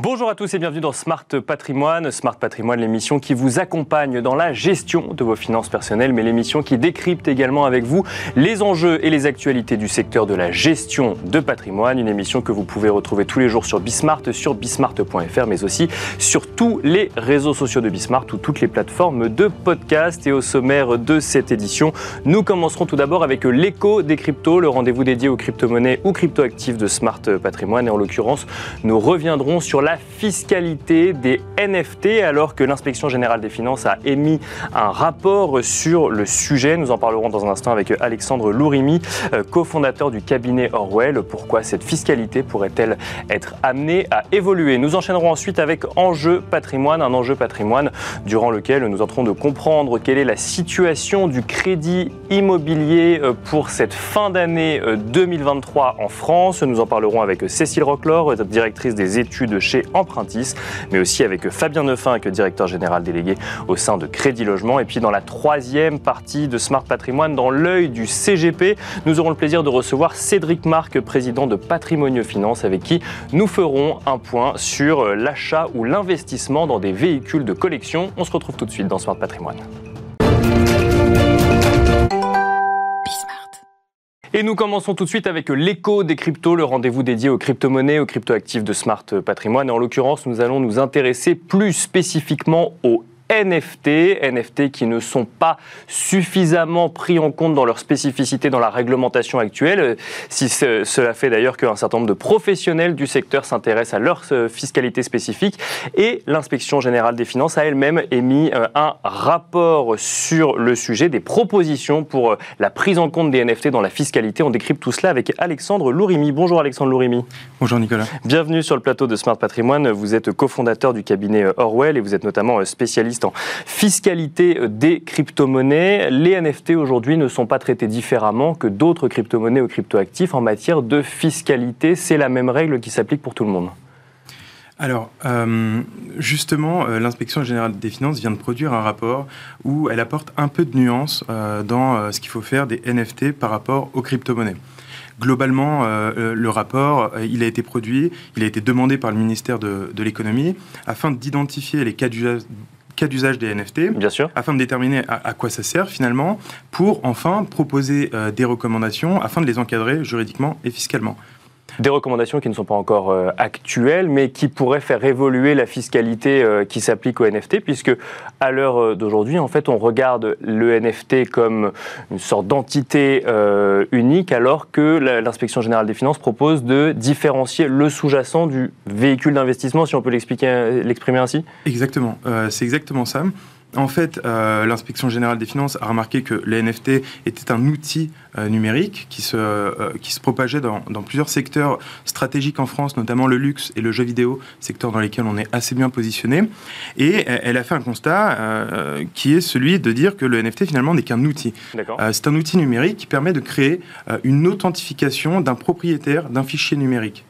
Bonjour à tous et bienvenue dans Smart Patrimoine. Smart Patrimoine, l'émission qui vous accompagne dans la gestion de vos finances personnelles, mais l'émission qui décrypte également avec vous les enjeux et les actualités du secteur de la gestion de patrimoine. Une émission que vous pouvez retrouver tous les jours sur Bismart, sur bismart.fr, mais aussi sur tous les réseaux sociaux de Bismart ou toutes les plateformes de podcast. Et au sommaire de cette édition, nous commencerons tout d'abord avec l'écho des cryptos, le rendez-vous dédié aux crypto-monnaies ou crypto-actifs de Smart Patrimoine. Et en l'occurrence, nous reviendrons sur la la fiscalité des NFT alors que l'inspection générale des finances a émis un rapport sur le sujet. Nous en parlerons dans un instant avec Alexandre Lourimi, euh, cofondateur du cabinet Orwell. Pourquoi cette fiscalité pourrait-elle être amenée à évoluer? Nous enchaînerons ensuite avec Enjeu patrimoine, un enjeu patrimoine durant lequel nous entrons de comprendre quelle est la situation du crédit immobilier euh, pour cette fin d'année 2023 euh, en France. Nous en parlerons avec Cécile Rocklor, directrice des études chez Empruntis, mais aussi avec Fabien Neufin, directeur général délégué au sein de Crédit Logement. Et puis dans la troisième partie de Smart Patrimoine, dans l'œil du CGP, nous aurons le plaisir de recevoir Cédric Marc, président de Patrimonio Finance, avec qui nous ferons un point sur l'achat ou l'investissement dans des véhicules de collection. On se retrouve tout de suite dans Smart Patrimoine. Et nous commençons tout de suite avec l'écho des cryptos, le rendez-vous dédié aux crypto-monnaies, aux crypto-actifs de Smart Patrimoine. Et en l'occurrence, nous allons nous intéresser plus spécifiquement aux NFT, NFT qui ne sont pas suffisamment pris en compte dans leur spécificité dans la réglementation actuelle, si cela fait d'ailleurs qu'un certain nombre de professionnels du secteur s'intéressent à leur euh, fiscalité spécifique et l'inspection générale des finances a elle-même émis euh, un rapport sur le sujet, des propositions pour euh, la prise en compte des NFT dans la fiscalité. On décrypte tout cela avec Alexandre Lourimi. Bonjour Alexandre Lourimi. Bonjour Nicolas. Bienvenue sur le plateau de Smart Patrimoine. Vous êtes cofondateur du cabinet Orwell et vous êtes notamment spécialiste fiscalité des crypto-monnaies. Les NFT aujourd'hui ne sont pas traités différemment que d'autres crypto-monnaies ou crypto-actifs en matière de fiscalité. C'est la même règle qui s'applique pour tout le monde. Alors, euh, justement, euh, l'inspection générale des finances vient de produire un rapport où elle apporte un peu de nuance euh, dans ce qu'il faut faire des NFT par rapport aux crypto-monnaies. Globalement, le rapport, il a été produit, il a été demandé par le ministère de, de l'économie afin d'identifier les cas d'usage cas d'usage des NFT, Bien sûr. afin de déterminer à, quoi ça sert finalement, pour enfin proposer euh, des recommandations afin de les encadrer juridiquement et fiscalement des recommandations qui ne sont pas encore euh, actuelles, mais qui pourraient faire évoluer la fiscalité euh, qui s'applique aux NFT, puisque à l'heure euh, d'aujourd'hui, en fait, on regarde le NFT comme une sorte d'entité unique, alors que l'inspection générale des finances propose de différencier le sous-jacent du véhicule d'investissement, si on peut l'exprimer ainsi? Exactement, c'est exactement ça. En fait, euh, l'inspection générale des finances a remarqué que les NFT étaient un outil euh, numérique qui se, euh, qui se propageait dans, plusieurs secteurs stratégiques en France, notamment le luxe et le jeu vidéo, secteurs dans lesquels on est assez bien positionné. Et elle a fait un constat qui est celui de dire que le NFT finalement n'est qu'un outil. C'est un outil numérique qui permet de créer une authentification d'un propriétaire d'un fichier numérique.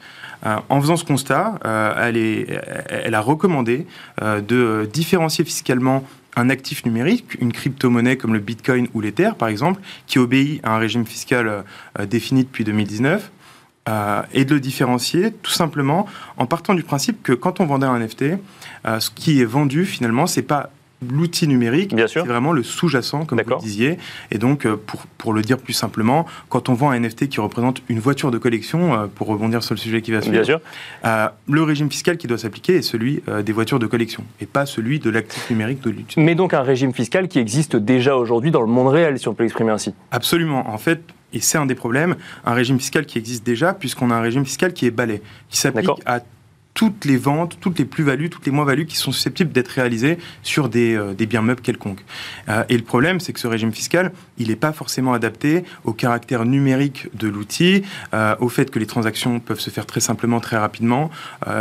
en faisant ce constat, elle, est, elle, a recommandé de différencier fiscalement un actif numérique, une crypto-monnaie comme le Bitcoin ou l'Ether, par exemple, qui obéit à un régime fiscal euh, défini depuis 2019, euh, et de le différencier tout simplement en partant du principe que quand on vendait un NFT, euh, ce qui est vendu finalement, c'est pas l'outil numérique, c'est vraiment le sous-jacent, comme vous le disiez. Et donc, euh, pour, pour, le dire plus simplement, quand on vend un NFT qui représente une voiture de collection, euh, pour rebondir sur le sujet qui va suivre, euh, le régime fiscal qui doit s'appliquer est celui des voitures de collection, et pas celui de l'actif numérique de l'outil. Mais donc un régime fiscal qui existe déjà aujourd'hui dans le monde réel, si on peut l'exprimer ainsi. Absolument. En fait, et c'est un des problèmes, un régime fiscal qui existe déjà, puisqu'on a un régime fiscal qui est balai, qui s'applique à toutes les ventes, toutes les plus-values, toutes les moins-values qui sont susceptibles d'être réalisées sur des, euh, biens meubles quelconques. Euh, et le problème, c'est que ce régime fiscal, il n'est pas forcément adapté au caractère numérique de l'outil, euh, au fait que les transactions peuvent se faire très simplement, très rapidement.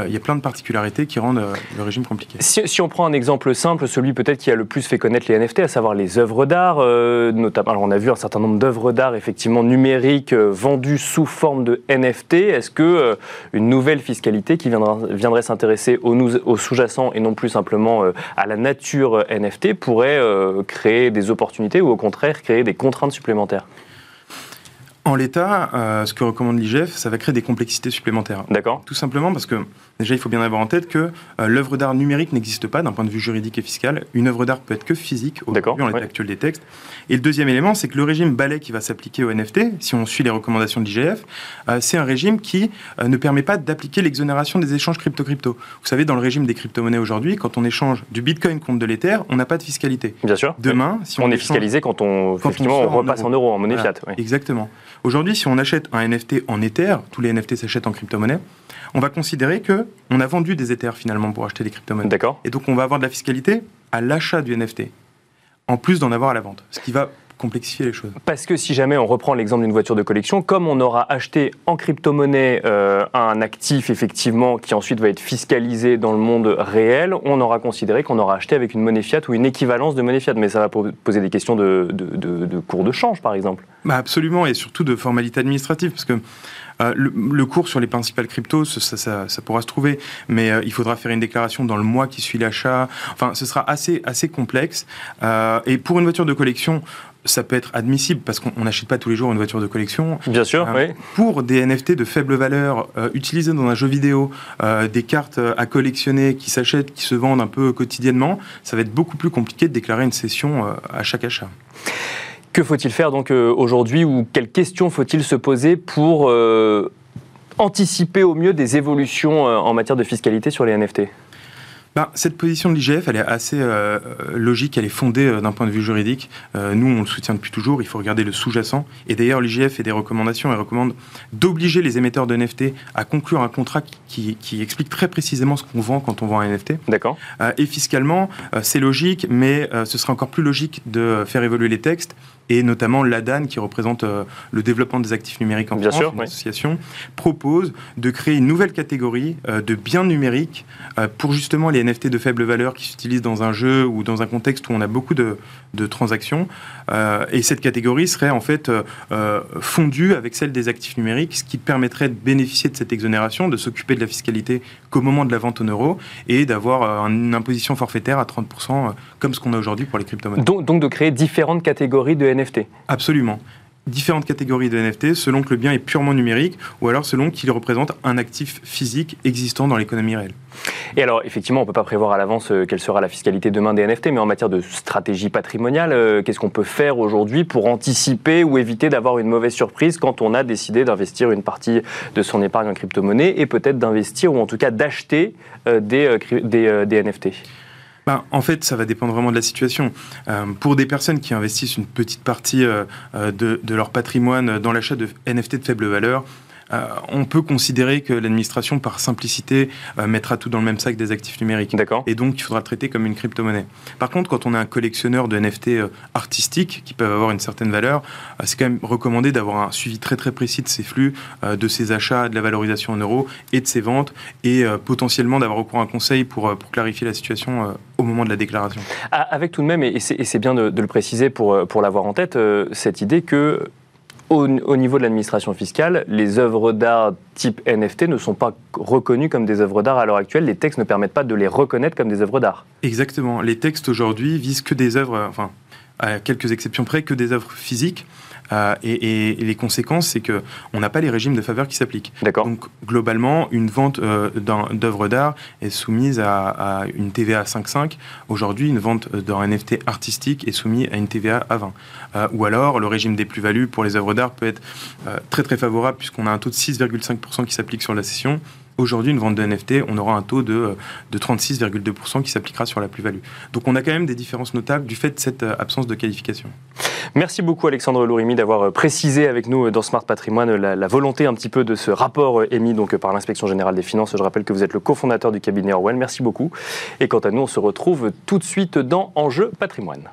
il y a plein de particularités qui rendent le régime compliqué. Si, on prend un exemple simple, celui peut-être qui a le plus fait connaître les NFT, à savoir les œuvres d'art, notamment, alors on a vu un certain nombre d'œuvres d'art effectivement numériques vendues sous forme de NFT. Est-ce que une nouvelle fiscalité qui viendra viendrait s'intéresser au, sous-jacent et non plus simplement euh, à la nature NFT pourrait euh, créer des opportunités ou au contraire créer des contraintes supplémentaires En l'état, euh, ce que recommande l'IGF, ça va créer des complexités supplémentaires. D'accord. Tout simplement parce que, déjà, il faut bien avoir en tête que euh, l'œuvre d'art numérique n'existe pas d'un point de vue juridique et fiscal. Une œuvre d'art peut être que physique, aujourd'hui, en l'état actuel des textes. Et le deuxième élément, c'est que le régime balai qui va s'appliquer au NFT, si on suit les recommandations de l'IGF, euh, c'est un régime qui ne permet pas d'appliquer l'exonération des échanges crypto-crypto. Vous savez, dans le régime des crypto-monnaies aujourd'hui, quand on échange du bitcoin contre de l'Ether, on n'a pas de fiscalité. Bien sûr. Demain, si on, est fiscalisé quand on, effectivement, on, repasse en euros, en, monnaie fiat. Exactement. Aujourd'hui, si on achète un NFT en Ether, tous les NFT s'achètent en crypto-monnaie, on va considérer que on a vendu des Ethers finalement pour acheter des crypto-monnaies. D'accord. Et donc on va avoir de la fiscalité à l'achat du NFT, en plus d'en avoir à la vente, ce qui va complexifier les choses. Parce que si jamais on reprend l'exemple d'une voiture de collection, comme on aura acheté en crypto-monnaie euh, un actif effectivement qui ensuite va être fiscalisé dans le monde réel, on aura considéré qu'on aura acheté avec une monnaie fiat ou une équivalence de monnaie fiat. Mais ça va poser des questions de, de, cours de change par exemple. Bah absolument, et surtout de formalité administrative, parce que euh, le, cours sur les principales cryptos, ça, pourra se trouver, mais euh, il faudra faire une déclaration dans le mois qui suit l'achat. Enfin, ce sera assez, assez complexe. et pour une voiture de collection, ça peut être admissible parce qu'on n'achète pas tous les jours une voiture de collection. Bien sûr, euh, oui. Pour des NFT de faible valeur euh, utilisés dans un jeu vidéo, euh, des cartes à collectionner qui s'achètent, qui se vendent un peu quotidiennement, ça va être beaucoup plus compliqué de déclarer une session à chaque achat. Que faut-il faire donc aujourd'hui ou quelles questions faut-il se poser pour anticiper au mieux des évolutions en matière de fiscalité sur les NFT bah, cette position de l'IGF, elle est assez euh, logique, elle est fondée euh, d'un point de vue juridique. Euh, nous, on le soutient depuis toujours, il faut regarder le sous-jacent. Et d'ailleurs, l'IGF fait des recommandations, elle recommande d'obliger les émetteurs de NFT à conclure un contrat qui, qui explique très précisément ce qu'on vend quand on vend un NFT. D'accord. et fiscalement, c'est logique, mais ce serait encore plus logique de faire évoluer les textes et notamment l'ADAN, qui représente le développement des actifs numériques en Bien France, sûr, une association, propose de créer une nouvelle catégorie de biens numériques pour justement les NFT de faible valeur qui s'utilisent dans un jeu ou dans un contexte où on a beaucoup de, transactions. Euh, et cette catégorie serait en fait euh, euh, fondue avec celle des actifs numériques, ce qui permettrait de bénéficier de cette exonération, de s'occuper de la fiscalité qu'au moment de la vente en euros et d'avoir une imposition forfaitaire à 30% comme ce qu'on a aujourd'hui pour les crypto-monnaies. Donc, donc de créer différentes catégories de NFT Absolument différentes catégories de NFT selon que le bien est purement numérique ou alors selon qu'il représente un actif physique existant dans l'économie réelle. Et alors, effectivement, on ne peut pas prévoir à l'avance euh, quelle sera la fiscalité demain des NFT, mais en matière de stratégie patrimoniale, euh, qu'est-ce qu'on peut faire aujourd'hui pour anticiper ou éviter d'avoir une mauvaise surprise quand on a décidé d'investir une partie de son épargne en crypto-monnaie et peut-être d'investir ou en tout cas d'acheter euh, des, des NFT ben, en fait, ça va dépendre vraiment de la situation. Euh, pour des personnes qui investissent une petite partie euh, euh, de, leur patrimoine dans l'achat de NFT de faible valeur, euh, on peut considérer que l'administration, par simplicité, euh, mettra tout dans le même sac des actifs numériques. D'accord. Et donc, il faudra traiter comme une crypto-monnaie. Par contre, quand on est un collectionneur de NFT euh, artistiques qui peuvent avoir une certaine valeur, c'est quand même recommandé d'avoir un suivi très très précis de ses flux, de ses achats, de la valorisation en euros et de ses ventes, et potentiellement d'avoir recours à un conseil pour, pour clarifier la situation au moment de la déclaration. Ah, avec tout de même, et c'est bien de, le préciser pour, pour l'avoir en tête, cette idée que au, niveau de l'administration fiscale, les œuvres d'art type NFT ne sont pas reconnues comme des œuvres d'art à l'heure actuelle. Les textes ne permettent pas de les reconnaître comme des œuvres d'art. Exactement. Les textes aujourd'hui visent que des œuvres, enfin, à quelques exceptions près, que des œuvres physiques. Euh, et, les conséquences, c'est que on n'a pas les régimes de faveur qui s'appliquent. Donc globalement, une vente euh, d'œuvres d'art est soumise à, une TVA 5,5. Aujourd'hui, une vente d'un NFT artistique est soumise à une TVA à 20. Euh, ou alors, le régime des plus-values pour les œuvres d'art peut être très très favorable puisqu'on a un taux de 6,5% qui s'applique sur la cession Aujourd'hui, une vente de NFT, on aura un taux de, de 36,2% qui s'appliquera sur la plus-value. Donc on a quand même des différences notables du fait de cette absence de qualification. Merci beaucoup Alexandre Lourimi d'avoir euh, précisé avec nous euh, dans Smart Patrimoine euh, la, volonté un petit peu de ce rapport émis donc par l'inspection générale des finances. Je rappelle que vous êtes le cofondateur du cabinet Orwell. Merci beaucoup. Et quant à nous, on se retrouve tout de suite dans Enjeu Patrimoine.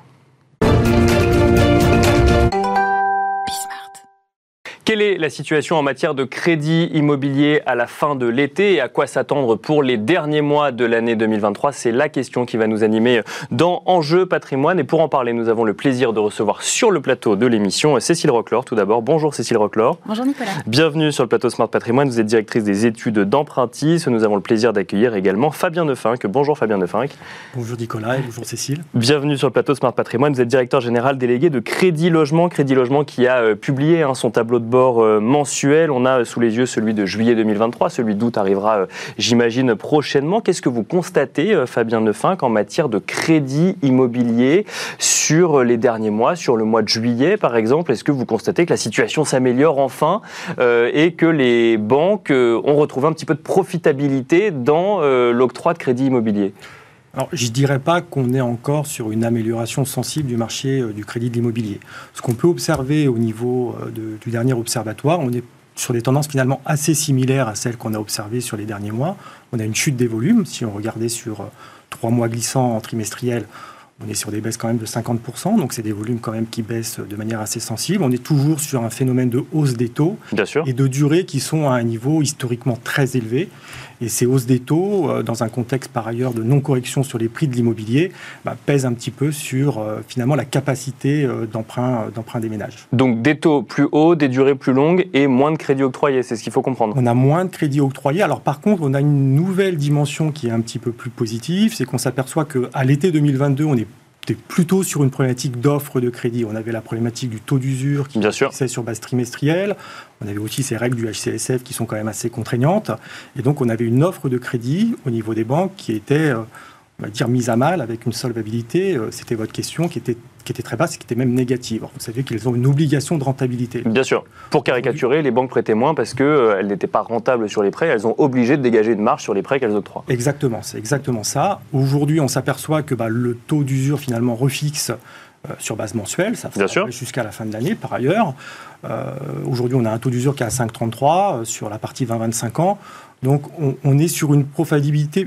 Quelle est la situation en matière de crédit immobilier à la fin de l'été et à quoi s'attendre pour les derniers mois de l'année 2023 C'est la question qui va nous animer dans Enjeu patrimoine. Et pour en parler, nous avons le plaisir de recevoir sur le plateau de l'émission Cécile Roclor. Tout d'abord, bonjour Cécile Roclor. Bonjour Nicolas. Bienvenue sur le plateau Smart Patrimoine. Vous êtes directrice des études d'empruntis. Nous avons le plaisir d'accueillir également Fabien Nefinck. Bonjour Fabien Nefinck. Bonjour Nicolas et bonjour Cécile. Bienvenue sur le plateau Smart Patrimoine. Vous êtes directeur général délégué de Crédit Logement. Crédit Logement qui a euh, publié hein, son tableau de euh, mensuel. On a sous les yeux celui de juillet 2023, celui d'août arrivera, euh, j'imagine, prochainement. Qu'est-ce que vous constatez, Fabien Neufin, en matière de crédit immobilier sur les derniers mois, sur le mois de juillet par exemple? Est-ce que vous constatez que la situation s'améliore enfin et que les banques ont retrouvé un petit peu de profitabilité dans l'octroi de crédit immobilier? Je ne dirais pas qu'on est encore sur une amélioration sensible du marché euh, du crédit de l'immobilier. Ce qu'on peut observer au niveau euh, du dernier observatoire, on est sur des tendances finalement assez similaires à celles qu'on a observées sur les derniers mois. On a une chute des volumes. Si on regardait sur euh, trois mois glissants en trimestriel, on est sur des baisses quand même de 50%, donc c'est des volumes quand même qui baissent de manière assez sensible. On est toujours sur un phénomène de hausse des taux et de durée qui sont à un niveau historiquement très élevé. Et ces hausses des taux, euh, dans un contexte par ailleurs de non-correction sur les prix de l'immobilier, bah, pèsent un petit peu sur euh, finalement la capacité euh, d'emprunt des ménages. Donc des taux plus hauts, des durées plus longues et moins de crédits octroyés, c'est ce qu'il faut comprendre. On a moins de crédits octroyés. Alors par contre, on a une nouvelle dimension qui est un petit peu plus positive, c'est qu'on s'aperçoit qu'à l'été 2022, on est plutôt sur une problématique d'offre de crédit. On avait la problématique du taux d'usure qui est sur base trimestrielle. On avait aussi ces règles du HCSF qui sont quand même assez contraignantes. Et donc, on avait une offre de crédit au niveau des banques qui était, euh, on va dire, mise à mal avec une solvabilité. Euh, c'était votre question qui était qui était très basse et qui était même négative. vous savez qu'elles ont une obligation de rentabilité. Bien sûr. Pour caricaturer, les banques prêtaient moins parce qu'elles euh, n'étaient pas rentables sur les prêts. Elles ont obligé de dégager une marge sur les prêts qu'elles octroient. Exactement, c'est exactement ça. Aujourd'hui, on s'aperçoit que bah, le taux d'usure finalement refixe euh, sur base mensuelle, ça jusqu'à la fin de l'année par ailleurs. Euh, aujourd'hui, on a un taux d'usure qui est à 5,33 sur la partie 20-25 ans. Donc on, est sur une profitabilité,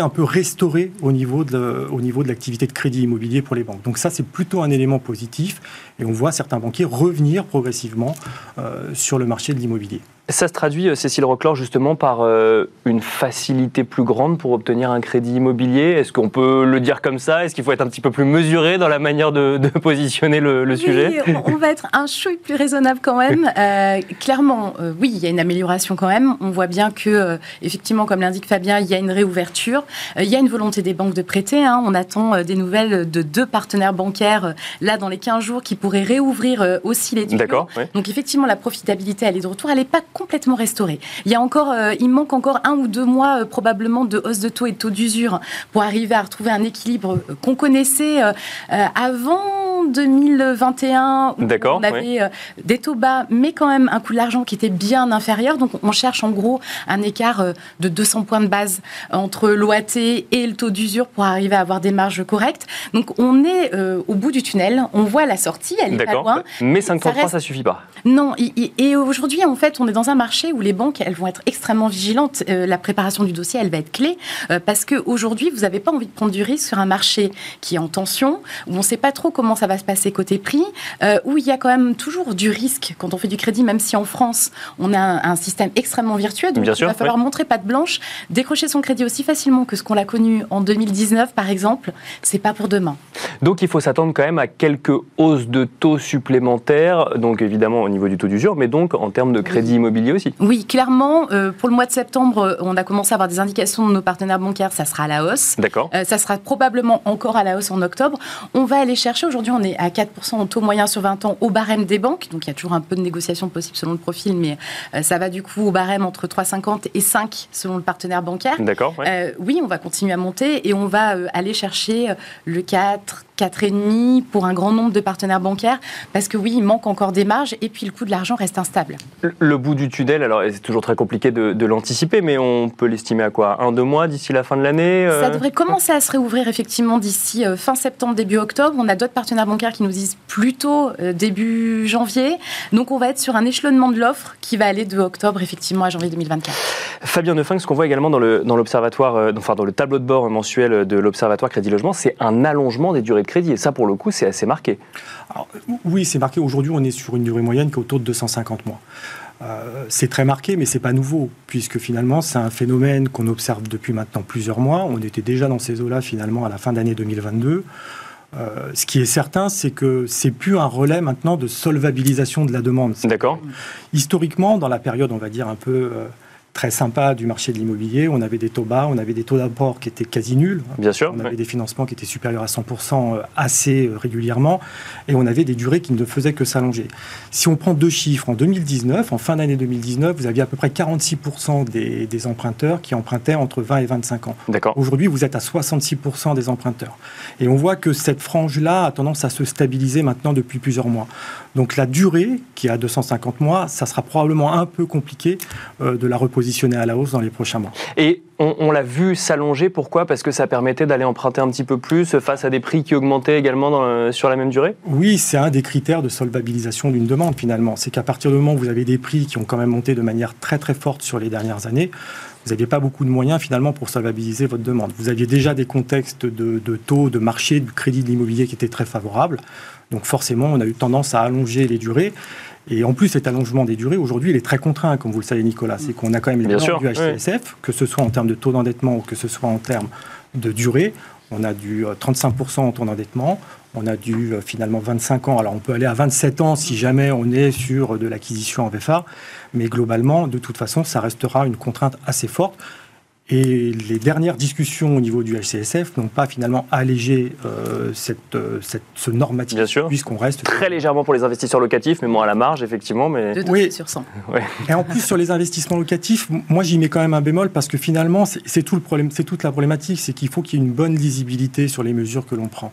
un peu restaurée au niveau de, au niveau de l'activité de crédit immobilier pour les banques. Donc ça, c'est plutôt un élément positif et on voit certains banquiers revenir progressivement euh, sur le marché de l'immobilier. Ça se traduit, euh, Cécile Roclor, justement par euh, une facilité plus grande pour obtenir un crédit immobilier. Est-ce qu'on peut le dire comme ça? Est-ce qu'il faut être un petit peu plus mesuré dans la manière de, positionner le, oui, sujet? On va être un chouille plus raisonnable quand même. Euh, clairement, oui, il y a une amélioration quand même. On voit bien que, effectivement, comme l'indique Fabien, il y a une réouverture. il y a une volonté des banques de prêter. Hein. On attend des nouvelles de deux partenaires bancaires, là, dans les 15 jours, qui pourraient réouvrir aussi les tuyaux. D'accord. Donc, effectivement, la profitabilité, elle est de retour. Elle n'est pas complètement restauré. Il y a encore, euh, il manque encore un ou deux mois euh, probablement de hausse de taux et de taux d'usure pour arriver à retrouver un équilibre euh, qu'on connaissait avant 2021. D'accord. On avait des taux bas, mais quand même un coût de l'argent qui était bien inférieur. Donc on cherche en gros un écart de 200 points de base entre l'OAT et le taux d'usure pour arriver à avoir des marges correctes. Donc on est au bout du tunnel, on voit la sortie, elle est pas loin. Mais 5,33 ça, ça suffit pas. Non, et aujourd'hui en fait on est dans un marché où les banques, elles vont être extrêmement vigilantes. Euh, la préparation du dossier, elle va être clé euh, parce qu'aujourd'hui, vous n'avez pas envie de prendre du risque sur un marché qui est en tension, où on ne sait pas trop comment ça va se passer côté prix, euh, où il y a quand même toujours du risque quand on fait du crédit, même si en France, on a un, système extrêmement vertueux. Donc, il va falloir montrer patte blanche, décrocher son crédit aussi facilement que ce qu'on a connu en 2019, par exemple. C'est pas pour demain. Donc, il faut s'attendre quand même à quelques hausses de taux supplémentaires, donc évidemment au niveau du taux d'usure, mais donc en termes de crédit immobilier aussi. Oui, clairement, euh, pour le mois de septembre, on a commencé à avoir des indications de nos partenaires bancaires, ça sera à la hausse. D'accord. Euh, ça sera probablement encore à la hausse en octobre. On va aller chercher, aujourd'hui on est à 4% en taux moyen sur 20 ans au barème des banques, donc il y a toujours un peu de négociation possible selon le profil, mais euh, ça va du coup au barème entre 3,50 et 5 selon le partenaire bancaire. D'accord. oui, on va continuer à monter et on va aller chercher le 4, 4,5 pour un grand nombre de partenaires bancaires, parce que oui, il manque encore des marges et puis le coût de l'argent reste instable. Le bout du tunnel, alors c'est toujours très compliqué de, l'anticiper, mais on peut l'estimer à quoi? Un, deux mois d'ici la fin de l'année euh? Ça devrait commencer à se réouvrir effectivement d'ici euh, fin septembre, début octobre. On a d'autres partenaires bancaires qui nous disent plutôt euh, début janvier. Donc on va être sur un échelonnement de l'offre qui va aller de octobre effectivement à janvier 2024. Fabien Neufing, ce qu'on voit également dans l'observatoire, dans, enfin dans le tableau de bord mensuel de l'observatoire Crédit Logement, c'est un allongement des durées de crédit. Et ça, pour le coup, c'est assez marqué. oui, c'est marqué. Aujourd'hui, on est sur une durée moyenne qui est autour de 250 mois. Euh, c'est très marqué, mais c'est pas nouveau, puisque finalement, c'est un phénomène qu'on observe depuis maintenant plusieurs mois. On était déjà dans ces eaux-là, finalement, à la fin d'année 2022. Euh, ce qui est certain, c'est que c'est plus un relais maintenant de solvabilisation de la demande. D'accord. Historiquement, dans la période, on va dire, un peu. Euh, très sympa du marché de l'immobilier. On avait des taux bas, on avait des taux d'apport qui étaient quasi nuls. Bien sûr. On avait des financements qui étaient supérieurs à 100% euh, assez euh, régulièrement. Et on avait des durées qui ne faisaient que s'allonger. Si on prend deux chiffres, en 2019, en fin d'année 2019, vous aviez à peu près 46% des, des, emprunteurs qui empruntaient entre 20 et 25 ans. D'accord. Aujourd'hui, vous êtes à 66% des emprunteurs. Et on voit que cette frange-là a tendance à se stabiliser maintenant depuis plusieurs mois. Donc la durée, qui est à 250 mois, ça sera probablement un peu compliqué de la repositionner à la hausse dans les prochains mois. Et on, l'a vu s'allonger, pourquoi? Parce que ça permettait d'aller emprunter un petit peu plus face à des prix qui augmentaient également dans sur la même durée? Oui, c'est un des critères de solvabilisation d'une demande finalement. C'est qu'à partir du moment où vous avez des prix qui ont quand même monté de manière très très forte sur les dernières années, vous n'aviez pas beaucoup de moyens finalement pour solvabiliser votre demande. Vous aviez déjà des contextes de, de taux, de marché, du crédit de l'immobilier qui étaient très favorables. Donc forcément, on a eu tendance à allonger les durées. Et en plus, cet allongement des durées, aujourd'hui, il est très contraint, comme vous le savez, Nicolas. C'est qu'on a quand même les normes du HCSF, que ce soit en termes de taux d'endettement ou que ce soit en termes de durée. On a du 35% euh, en taux d'endettement, on a du euh, finalement 25 ans. Alors on peut aller à 27 ans si jamais on est sur de l'acquisition en VFA, mais globalement, de toute façon, ça restera une contrainte assez forte. Et les dernières discussions au niveau du HCSF n'ont pas finalement allégé euh, cette, euh, cette, ce normatif, puisqu'on reste... Très légèrement pour les investisseurs locatifs, mais moins à la marge, effectivement. Mais... De oui. sur 100. Et en plus, sur les investissements locatifs, moi j'y mets quand même un bémol, parce que finalement, c'est tout le problème, c'est toute la problématique, c'est qu'il faut qu'il y ait une bonne lisibilité sur les mesures que l'on prend.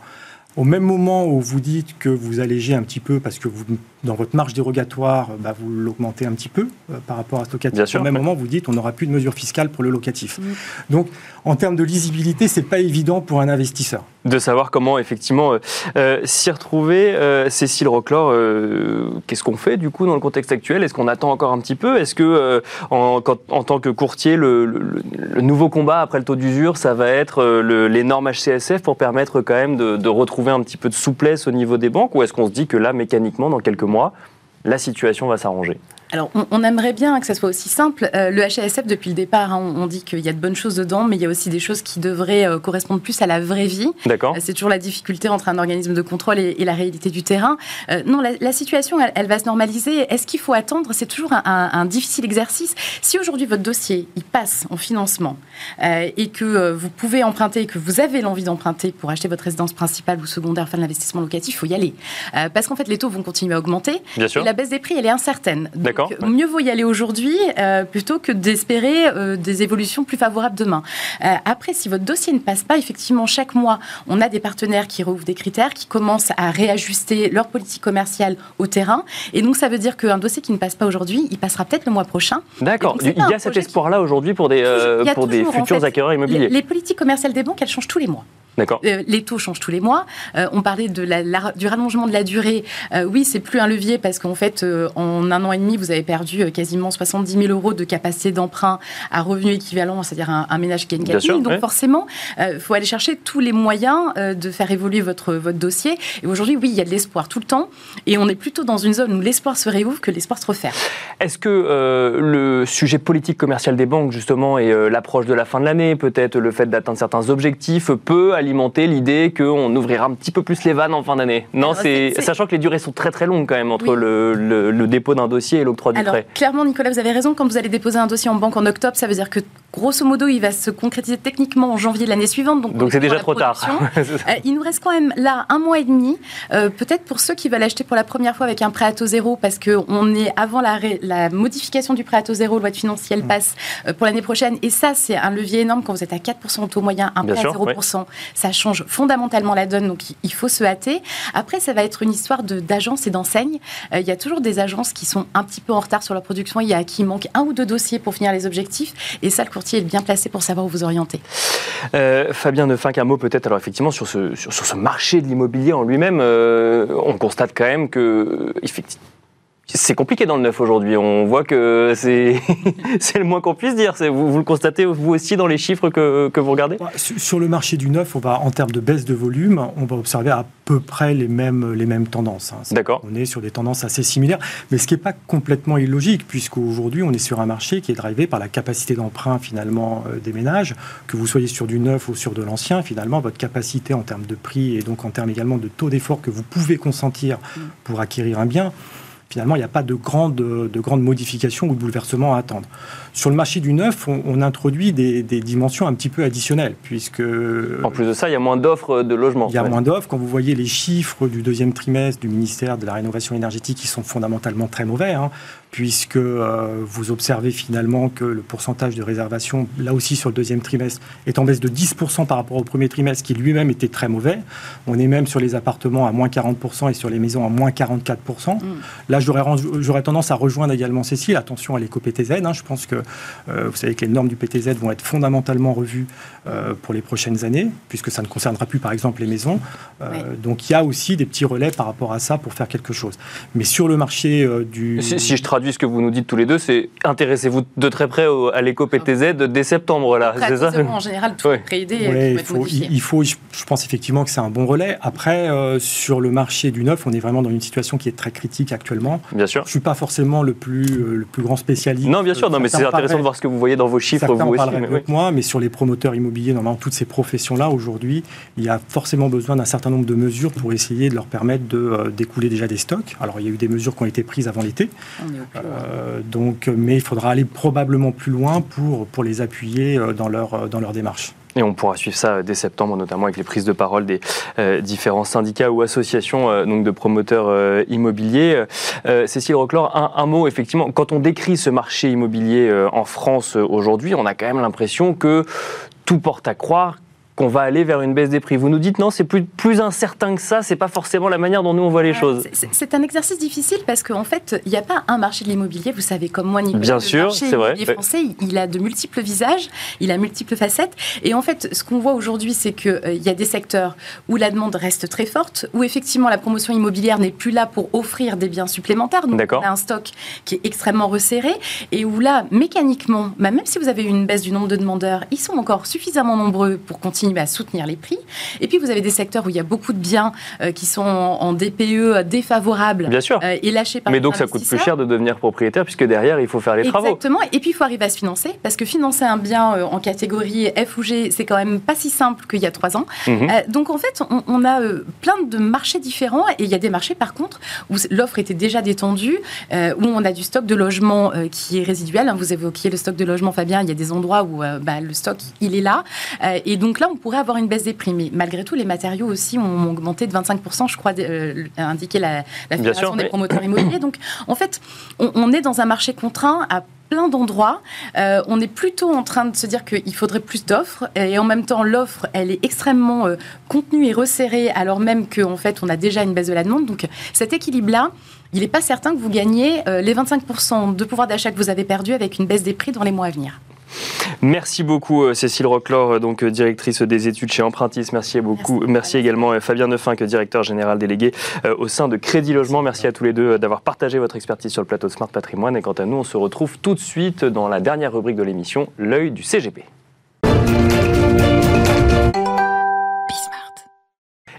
Au même moment où vous dites que vous allégez un petit peu parce que vous, dans votre marge dérogatoire, bah, vous l'augmentez un petit peu euh, par rapport à ce locatif, au même moment vous dites on n'aura plus de mesures fiscales pour le locatif. Mm. Donc en termes de lisibilité, c'est pas évident pour un investisseur. De savoir comment effectivement euh, euh, s'y retrouver. Cécile Roclor, qu'est-ce qu'on fait du coup dans le contexte actuel? Est-ce qu'on attend encore un petit peu? Est-ce que en, en, tant que courtier, le, le, nouveau combat après le taux d'usure, ça va être les normes HCSF pour permettre quand même de, de retrouver un petit peu de souplesse au niveau des banques? Ou est-ce qu'on se dit que là, mécaniquement, dans quelques mois, la situation va s'arranger? Alors, on, aimerait bien que ça soit aussi simple. Euh, le HASF, depuis le départ, hein, on, dit qu'il y a de bonnes choses dedans, mais il y a aussi des choses qui devraient euh, correspondre plus à la vraie vie. D'accord. Euh, c'est toujours la difficulté entre un organisme de contrôle et, la réalité du terrain. non, la, situation, elle, va se normaliser. Est-ce qu'il faut attendre? C'est toujours un, difficile exercice. Si aujourd'hui votre dossier il passe en financement et que vous pouvez emprunter, et que vous avez l'envie d'emprunter pour acheter votre résidence principale ou secondaire, faire de l'investissement locatif, il faut y aller. parce qu'en fait, les taux vont continuer à augmenter. Bien sûr. Et la baisse des prix, elle est incertaine. D'accord. Mieux vaut y aller aujourd'hui euh, plutôt que d'espérer euh, des évolutions plus favorables demain. Euh, après, si votre dossier ne passe pas, effectivement, chaque mois, on a des partenaires qui rouvrent des critères, qui commencent à réajuster leur politique commerciale au terrain. Et donc, ça veut dire qu'un dossier qui ne passe pas aujourd'hui, il passera peut-être le mois prochain. D'accord. Il y a cet espoir-là aujourd'hui pour des, pour des futurs acquéreurs immobiliers. les politiques commerciales des banques, elles changent tous les mois. Euh, les taux changent tous les mois. Euh, on parlait de la, du rallongement de la durée. Euh, oui, c'est plus un levier parce qu'en fait, en un an et demi, vous avez perdu quasiment 70 000 euros de capacité d'emprunt à revenu équivalent, c'est-à-dire un, ménage qui gagne 4 000. Donc forcément, il faut aller chercher tous les moyens de faire évoluer votre, votre dossier. Et aujourd'hui, oui, il y a de l'espoir tout le temps. Et on est plutôt dans une zone où l'espoir se réouvre que l'espoir se referme. Est-ce que le sujet politique commercial des banques, justement, et l'approche de la fin de l'année, peut-être le fait d'atteindre certains objectifs, peut alimenter l'idée qu'on ouvrira un petit peu plus les vannes en fin d'année. Non, c'est sachant que les durées sont très très longues quand même entre le, dépôt d'un dossier et l'octroi du prêt. Clairement, Nicolas, vous avez raison. Quand vous allez déposer un dossier en banque en octobre, ça veut dire que grosso modo, il va se concrétiser techniquement en janvier de l'année suivante. Donc c'est déjà trop tard. Euh, il nous reste quand même là un mois et demi. Euh, peut-être pour ceux qui veulent acheter pour la première fois avec un prêt à taux zéro, parce qu'on est avant la, la, modification du prêt à taux zéro, loi de financier, elle mm. passe euh, pour l'année prochaine. Et ça, c'est un levier énorme quand vous êtes à 4% au taux moyen, un prêt à 0%. Ça change fondamentalement la donne, donc il faut se hâter. Après, ça va être une histoire d'agences et d'enseignes. Euh, il y a toujours des agences qui sont un petit peu en retard sur leur production, il y a qui manque un ou deux dossiers pour finir les objectifs, et ça, le courtier est bien placé pour savoir où vous orienter. Euh, Fabien Neufin, un mot peut-être, alors effectivement, sur ce, sur, ce marché de l'immobilier en lui-même, euh, on constate quand même que, effectivement, c'est compliqué dans le neuf aujourd'hui. On voit que c'est le moins qu'on puisse dire. Vous, vous, le constatez vous aussi dans les chiffres que, que, vous regardez? Sur le marché du neuf, on va, en termes de baisse de volume, on va observer à peu près les mêmes, les mêmes tendances. Hein. D'accord. On est sur des tendances assez similaires, mais ce qui n'est pas complètement illogique, puisqu'aujourd'hui, on est sur un marché qui est drivé par la capacité d'emprunt finalement euh, des ménages. Que vous soyez sur du neuf ou sur de l'ancien, finalement, votre capacité en termes de prix et donc en termes également de taux d'effort que vous pouvez consentir mm. pour acquérir un bien finalement, il n'y a pas de grandes de grande modifications ou de bouleversements à attendre. Sur le marché du neuf, on, introduit des, dimensions un petit peu additionnelles, puisque... En plus de ça, il y a moins d'offres de logements. Il y a moins d'offres. Quand vous voyez les chiffres du deuxième trimestre du ministère de la Rénovation énergétique, qui sont fondamentalement très mauvais, hein, puisque euh, vous observez finalement que le pourcentage de réservation, là aussi sur le deuxième trimestre, est en baisse de 10% par rapport au premier trimestre, qui lui-même était très mauvais. On est même sur les appartements à moins 40% et sur les maisons à moins 44%. Mm. Là, j'aurais tendance à rejoindre également Cécile, attention à l'éco-PTZ. Hein. je pense que euh, vous savez que les normes du PTZ vont être fondamentalement revues euh, pour les prochaines années, puisque ça ne concernera plus par exemple les maisons. Donc il y a aussi des petits relais par rapport à ça pour faire quelque chose. Mais sur le marché du... Si, je traduis ce que vous nous dites tous les deux, c'est intéressez-vous de très près à l'éco-PTZ dès septembre, là, c'est ça En général, tout est préaidé. il, faut, il, faut, je pense effectivement que c'est un bon relais. Après, euh, sur le marché du neuf, on est vraiment dans une situation qui est très critique actuellement. Bien sûr. Je ne suis pas forcément le plus, euh, le plus grand spécialiste. Non, bien sûr, non, mais c'est intéressant de voir ce que vous voyez dans vos chiffres, vous aussi. Mais moi, mais sur les promoteurs immobiliers, dans toutes ces professions-là, aujourd'hui, il y a forcément besoin d'un certain nombre de mesures pour essayer de leur permettre de euh, d'écouler déjà des stocks. Alors, il y a eu des mesures qui ont été prises avant l'été. Euh, donc, mais il faudra aller probablement plus loin pour, pour les appuyer euh, dans leur, euh, dans leur démarche. Et on pourra suivre ça dès septembre, notamment avec les prises de parole des différents syndicats ou associations donc de promoteurs immobiliers. Cécile Roclor, un, un, mot, effectivement, quand on décrit ce marché immobilier en France aujourd'hui, on a quand même l'impression que tout porte à croire qu'on va aller vers une baisse des prix. Vous nous dites non, c'est plus, plus incertain que ça, c'est pas forcément la manière dont nous on voit les choses. C'est un exercice difficile parce qu'en fait, il n'y a pas un marché de l'immobilier, vous savez comme moi, Nicolas. Bien sûr, c'est vrai. Le français, il a de multiples visages, il a multiples facettes. Et en fait, ce qu'on voit aujourd'hui, c'est qu'il euh, y a des secteurs où la demande reste très forte, où effectivement la promotion immobilière n'est plus là pour offrir des biens supplémentaires. Donc on a un stock qui est extrêmement resserré et où là, mécaniquement, bah, même si vous avez une baisse du nombre de demandeurs, ils sont encore suffisamment nombreux pour continuer à soutenir les prix. Et puis vous avez des secteurs où il y a beaucoup de biens euh, qui sont en, DPE défavorables Bien sûr. Euh, et lâchés par Mais donc ça coûte plus cher de devenir propriétaire puisque derrière il faut faire les travaux. Exactement. Et puis il faut arriver à se financer parce que financer un bien euh, en catégorie F ou G, c'est quand même pas si simple qu'il y a trois ans. Mhm. donc en fait, on, a plein de marchés différents et il y a des marchés par contre où l'offre était déjà détendue, où on a du stock de logement qui est résiduel. Hein, vous évoquiez le stock de logement, Fabien. Il y a des endroits où bah, le stock il est là. et donc là, on pourrait avoir une baisse des prix. Mais malgré tout, les matériaux aussi ont augmenté de 25%, je crois, euh, indiqué la, la Fédération des promoteurs immobiliers. Donc, en fait, on, est dans un marché contraint à plein d'endroits. Euh, on est plutôt en train de se dire qu'il faudrait plus d'offres et en même temps l'offre elle est extrêmement euh, contenue et resserrée alors même qu'en fait on a déjà une baisse de la demande. Donc cet équilibre là, il n'est pas certain que vous gagnez les 25% de pouvoir d'achat que vous avez perdu avec une baisse des prix dans les mois à venir. Merci beaucoup euh, Cécile Roclor, euh, donc euh, directrice des études chez Empruntis. Merci beaucoup. Merci, également Fabien Neufin, directeur général délégué au sein de Crédit Logement. Merci à tous les deux d'avoir partagé votre expertise sur le plateau Smart Patrimoine. Et quant à nous, on se retrouve tout de suite dans la dernière rubrique de l'émission, l'œil du CGP.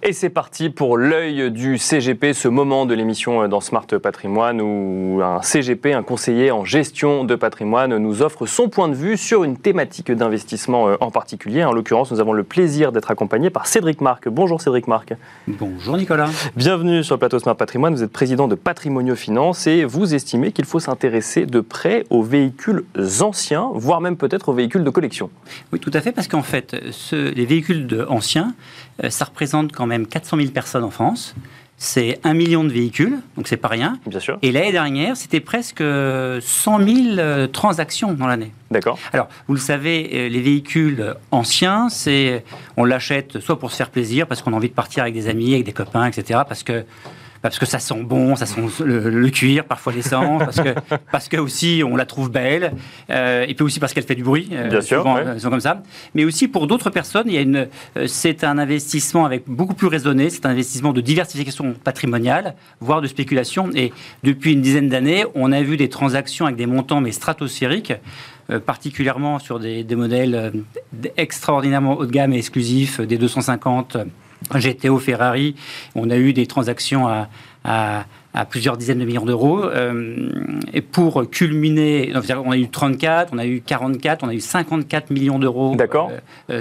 Et c'est parti pour l'œil du CGP, ce moment de l'émission euh, dans Smart Patrimoine où un CGP, un conseiller en gestion de patrimoine, nous offre son point de vue sur une thématique d'investissement euh, en particulier. En l'occurrence, nous avons le plaisir d'être accompagné par Cédric Marc. Bonjour Cédric Marc. Bonjour Nicolas. Bienvenue sur le plateau Smart Patrimoine. Vous êtes président de Patrimonio Finance et vous estimez qu'il faut s'intéresser de près aux véhicules anciens, voire même peut-être aux véhicules de collection. Oui, tout à fait, parce qu'en fait, les véhicules anciens, ça représente quand même 400 000 personnes en France. C'est un million de véhicules, donc c'est pas rien. Bien sûr. Et l'année dernière, c'était presque 100 000 euh, transactions dans l'année. D'accord. Alors, vous le savez, euh, les véhicules anciens, c'est on l'achète soit pour se faire plaisir, parce qu'on a envie de partir avec des amis, avec des copains, etc. Parce que parce que ça sent bon, ça sent le, cuir, parfois l'essence, parce que parce que aussi on la trouve belle, euh, et puis aussi parce qu'elle fait du bruit. Euh, Bien sûr, ouais. sont comme ça. Mais aussi pour d'autres personnes, il y a une, euh, c'est un investissement avec beaucoup plus raisonné, c'est un investissement de diversification patrimoniale, voire de spéculation. Et depuis une dizaine d'années, on a vu des transactions avec des montants mais stratosphériques. particulièrement sur des, des modèles extraordinairement haut de gamme et exclusifs, des 250 GTO Ferrari, on a eu des transactions à, à plusieurs dizaines de millions d'euros. et pour culminer, on a eu 34, on a eu 44, on a eu 54 millions d'euros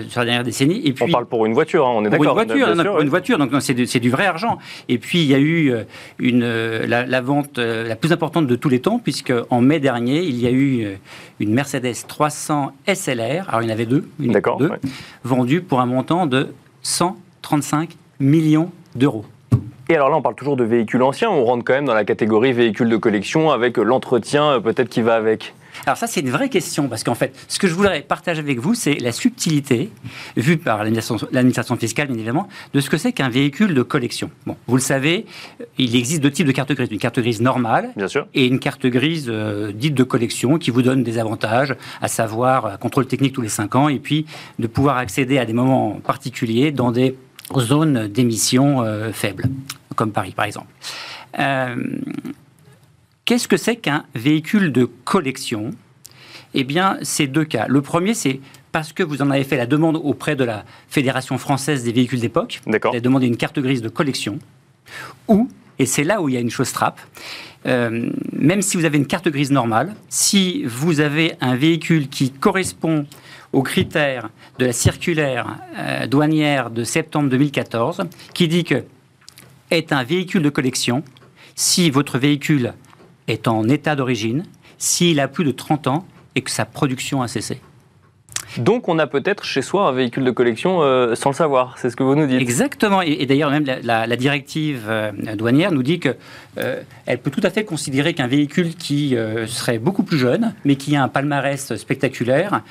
sur la dernière décennie. Et puis, on parle pour une voiture, hein, on est d'accord. Une voiture, pour une voiture, donc c'est du vrai argent. Et puis il y a eu une, la, la vente la plus importante de tous les temps, puisque en mai dernier, il y a eu une Mercedes 300 SLR, alors il y en avait deux, deux vendue pour un montant de 135 millions d'euros. Et alors là, on parle toujours de véhicules anciens, on rentre quand même dans la catégorie véhicules de collection avec l'entretien euh, peut-être qui va avec. Alors ça, c'est une vraie question, parce qu'en fait, ce que je voudrais partager avec vous, c'est la subtilité, vue par l'administration fiscale, bien évidemment, de ce que c'est qu'un véhicule de collection. Bon, vous le savez, il existe deux types de cartes grises. Une carte grise normale bien sûr. et une carte grise euh, dite de collection qui vous donne des avantages, à savoir euh, contrôle technique tous les 5 ans et puis de pouvoir accéder à des moments particuliers dans des zones d'émissions euh, faibles, comme Paris par exemple. Euh, qu'est-ce que c'est qu'un véhicule de collection? Eh bien, c'est deux cas. Le premier, c'est parce que vous en avez fait la demande auprès de la Fédération française des véhicules d'époque. Vous avez demandé une carte grise de collection. Ou, et c'est là où il y a une chose trappe, euh, même si vous avez une carte grise normale, si vous avez un véhicule qui correspond aux critères de la circulaire euh, douanière de septembre 2014, qui dit que est un véhicule de collection si votre véhicule est en état d'origine, s'il a plus de 30 ans et que sa production a cessé. Donc on a peut-être chez soi un véhicule de collection euh, sans le savoir, c'est ce que vous nous dites. Exactement, et, d'ailleurs même la, directive euh, douanière nous dit qu'elle euh, peut tout à fait considérer qu'un véhicule qui serait beaucoup plus jeune, mais qui a un palmarès spectaculaire,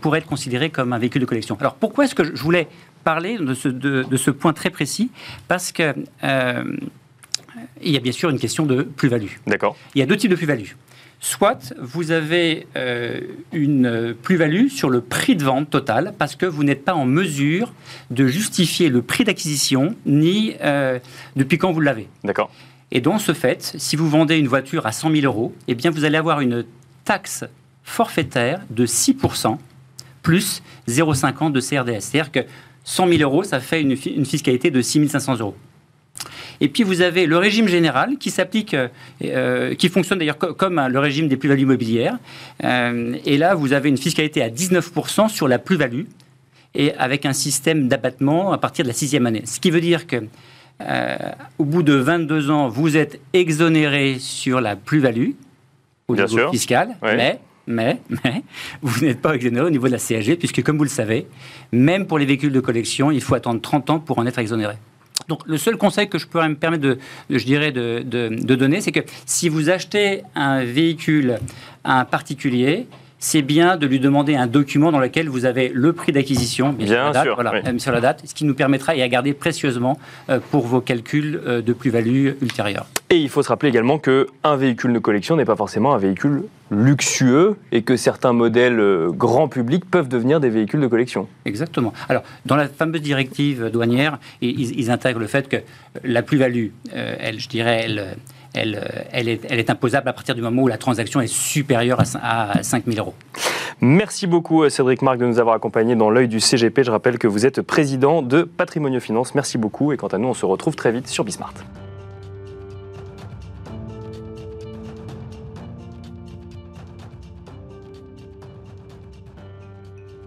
pourrait être considéré comme un véhicule de collection. Alors pourquoi est-ce que je voulais parler de ce, de ce point très précis? Parce que il y a bien sûr une question de plus-value. D'accord. Il y a deux types de plus-value. Soit vous avez euh, une plus-value sur le prix de vente total parce que vous n'êtes pas en mesure de justifier le prix d'acquisition ni euh, depuis quand vous l'avez. D'accord. Et dans ce fait, si vous vendez une voiture à 100 000 euros, eh bien vous allez avoir une taxe forfaitaire de 6% plus 0,50 de CRDS. C'est-à-dire que 100 000 euros, ça fait une, une fiscalité de 6 500 euros. Et puis vous avez le régime général qui s'applique, euh, euh, qui fonctionne d'ailleurs comme le régime des plus-values immobilières. Euh, et là, vous avez une fiscalité à 19% sur la plus-value et avec un système d'abattement à partir de la sixième année. Ce qui veut dire que au bout de 22 ans, vous êtes exonéré sur la plus-value au niveau fiscal, mais mais, mais, vous n'êtes pas exonéré au niveau de la CAG, puisque comme vous le savez, même pour les véhicules de collection, il faut attendre 30 ans pour en être exonéré. Donc le seul conseil que je pourrais me permettre de, donner, c'est que si vous achetez un véhicule à un particulier, c'est bien de lui demander un document dans lequel vous avez le prix d'acquisition, bien, sûr, voilà, sur la date, ce qui nous permettra et à garder précieusement euh, pour vos calculs euh, de plus-value ultérieure. Et il faut se rappeler également qu'un véhicule de collection n'est pas forcément un véhicule luxueux et que certains modèles euh, grand public peuvent devenir des véhicules de collection. Exactement. Alors, dans la fameuse directive douanière, ils, intègrent le fait que la plus-value, elle, je dirais, elle est, elle, est, imposable à partir du moment où la transaction est supérieure à, à 5 000 euros. Merci beaucoup euh, Cédric Marc de nous avoir accompagnés dans l'œil du CGP. Je rappelle que vous êtes président de Patrimonio Finance. Merci beaucoup et quant à nous, on se retrouve très vite sur Bismart.